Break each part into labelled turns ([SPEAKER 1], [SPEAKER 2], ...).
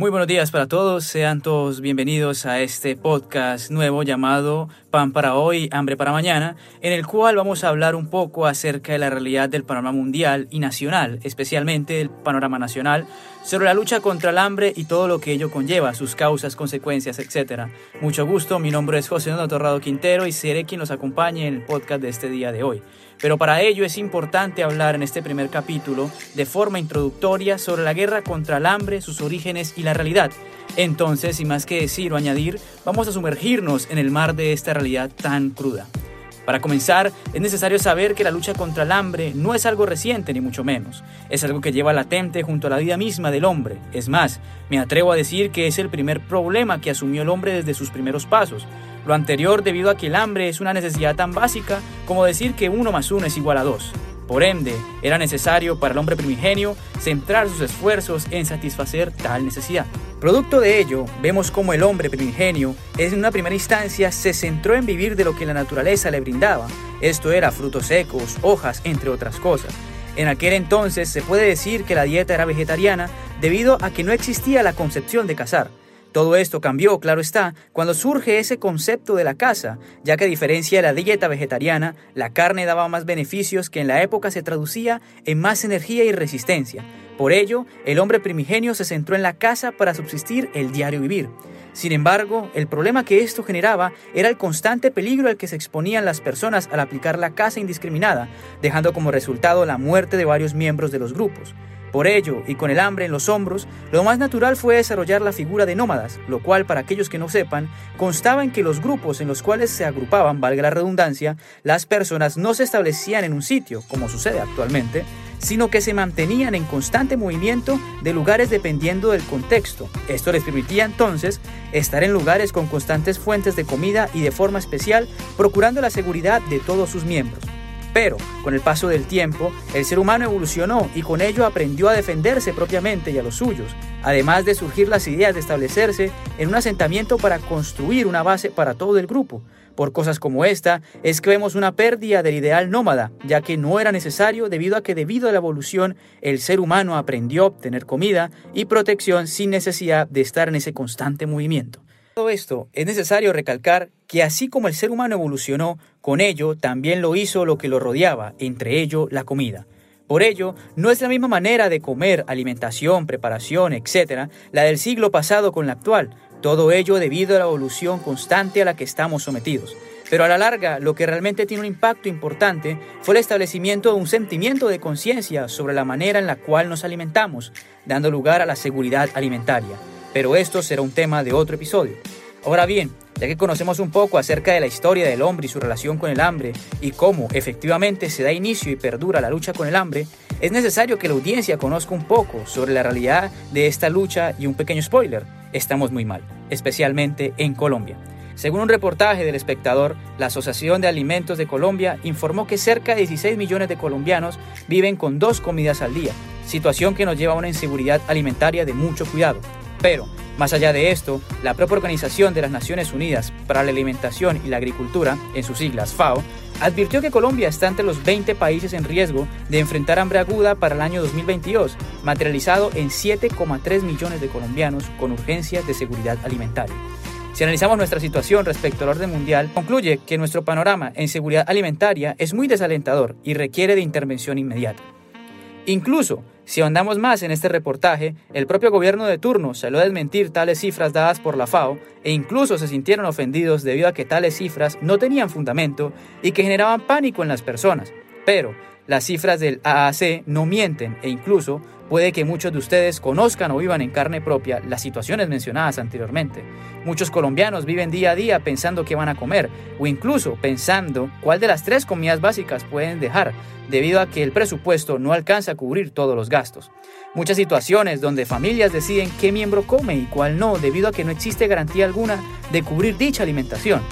[SPEAKER 1] Muy buenos días para todos, sean todos bienvenidos a este podcast nuevo llamado Pan para hoy, hambre para mañana, en el cual vamos a hablar un poco acerca de la realidad del panorama mundial y nacional, especialmente el panorama nacional, sobre la lucha contra el hambre y todo lo que ello conlleva, sus causas, consecuencias, etc. Mucho gusto, mi nombre es José Donato Torrado Quintero y seré quien nos acompañe en el podcast de este día de hoy. Pero para ello es importante hablar en este primer capítulo de forma introductoria sobre la guerra contra el hambre, sus orígenes y la realidad. Entonces, sin más que decir o añadir, vamos a sumergirnos en el mar de esta realidad tan cruda. Para comenzar, es necesario saber que la lucha contra el hambre no es algo reciente ni mucho menos. Es algo que lleva latente junto a la vida misma del hombre. Es más, me atrevo a decir que es el primer problema que asumió el hombre desde sus primeros pasos. Lo anterior debido a que el hambre es una necesidad tan básica como decir que uno más uno es igual a dos. Por ende, era necesario para el hombre primigenio centrar sus esfuerzos en satisfacer tal necesidad. Producto de ello, vemos cómo el hombre primigenio en una primera instancia se centró en vivir de lo que la naturaleza le brindaba. Esto era frutos secos, hojas, entre otras cosas. En aquel entonces se puede decir que la dieta era vegetariana debido a que no existía la concepción de cazar. Todo esto cambió, claro está, cuando surge ese concepto de la caza, ya que a diferencia de la dieta vegetariana, la carne daba más beneficios que en la época se traducía en más energía y resistencia. Por ello, el hombre primigenio se centró en la caza para subsistir el diario vivir. Sin embargo, el problema que esto generaba era el constante peligro al que se exponían las personas al aplicar la caza indiscriminada, dejando como resultado la muerte de varios miembros de los grupos. Por ello, y con el hambre en los hombros, lo más natural fue desarrollar la figura de nómadas, lo cual, para aquellos que no sepan, constaba en que los grupos en los cuales se agrupaban, valga la redundancia, las personas no se establecían en un sitio, como sucede actualmente, sino que se mantenían en constante movimiento de lugares dependiendo del contexto. Esto les permitía entonces estar en lugares con constantes fuentes de comida y de forma especial, procurando la seguridad de todos sus miembros. Pero, con el paso del tiempo, el ser humano evolucionó y con ello aprendió a defenderse propiamente y a los suyos, además de surgir las ideas de establecerse en un asentamiento para construir una base para todo el grupo. Por cosas como esta, es que vemos una pérdida del ideal nómada, ya que no era necesario debido a que debido a la evolución el ser humano aprendió a obtener comida y protección sin necesidad de estar en ese constante movimiento todo esto, es necesario recalcar que así como el ser humano evolucionó, con ello también lo hizo lo que lo rodeaba, entre ello la comida. Por ello, no es la misma manera de comer, alimentación, preparación, etc., la del siglo pasado con la actual, todo ello debido a la evolución constante a la que estamos sometidos. Pero a la larga, lo que realmente tiene un impacto importante fue el establecimiento de un sentimiento de conciencia sobre la manera en la cual nos alimentamos, dando lugar a la seguridad alimentaria pero esto será un tema de otro episodio. Ahora bien, ya que conocemos un poco acerca de la historia del hombre y su relación con el hambre y cómo efectivamente se da inicio y perdura la lucha con el hambre, es necesario que la audiencia conozca un poco sobre la realidad de esta lucha y un pequeño spoiler, estamos muy mal, especialmente en Colombia. Según un reportaje del espectador, la Asociación de Alimentos de Colombia informó que cerca de 16 millones de colombianos viven con dos comidas al día, situación que nos lleva a una inseguridad alimentaria de mucho cuidado. Pero, más allá de esto, la propia Organización de las Naciones Unidas para la Alimentación y la Agricultura, en sus siglas FAO, advirtió que Colombia está entre los 20 países en riesgo de enfrentar hambre aguda para el año 2022, materializado en 7,3 millones de colombianos con urgencias de seguridad alimentaria. Si analizamos nuestra situación respecto al orden mundial, concluye que nuestro panorama en seguridad alimentaria es muy desalentador y requiere de intervención inmediata. Incluso, si ahondamos más en este reportaje, el propio gobierno de turno salió a desmentir tales cifras dadas por la FAO e incluso se sintieron ofendidos debido a que tales cifras no tenían fundamento y que generaban pánico en las personas. Pero las cifras del AAC no mienten e incluso puede que muchos de ustedes conozcan o vivan en carne propia las situaciones mencionadas anteriormente. Muchos colombianos viven día a día pensando qué van a comer o incluso pensando cuál de las tres comidas básicas pueden dejar debido a que el presupuesto no alcanza a cubrir todos los gastos. Muchas situaciones donde familias deciden qué miembro come y cuál no debido a que no existe garantía alguna de cubrir dicha alimentación.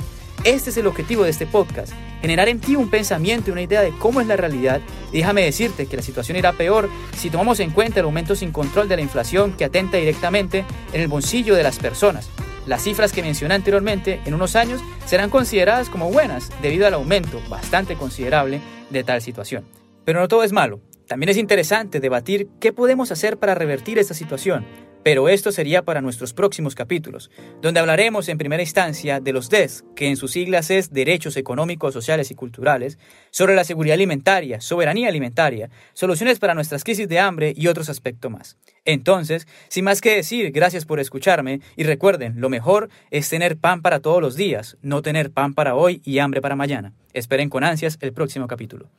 [SPEAKER 1] Este es el objetivo de este podcast, generar en ti un pensamiento y una idea de cómo es la realidad. Déjame decirte que la situación irá peor si tomamos en cuenta el aumento sin control de la inflación que atenta directamente en el bolsillo de las personas. Las cifras que mencioné anteriormente en unos años serán consideradas como buenas debido al aumento bastante considerable de tal situación. Pero no todo es malo. También es interesante debatir qué podemos hacer para revertir esta situación. Pero esto sería para nuestros próximos capítulos, donde hablaremos en primera instancia de los DES, que en sus siglas es Derechos Económicos, Sociales y Culturales, sobre la seguridad alimentaria, soberanía alimentaria, soluciones para nuestras crisis de hambre y otros aspectos más. Entonces, sin más que decir, gracias por escucharme y recuerden, lo mejor es tener pan para todos los días, no tener pan para hoy y hambre para mañana. Esperen con ansias el próximo capítulo.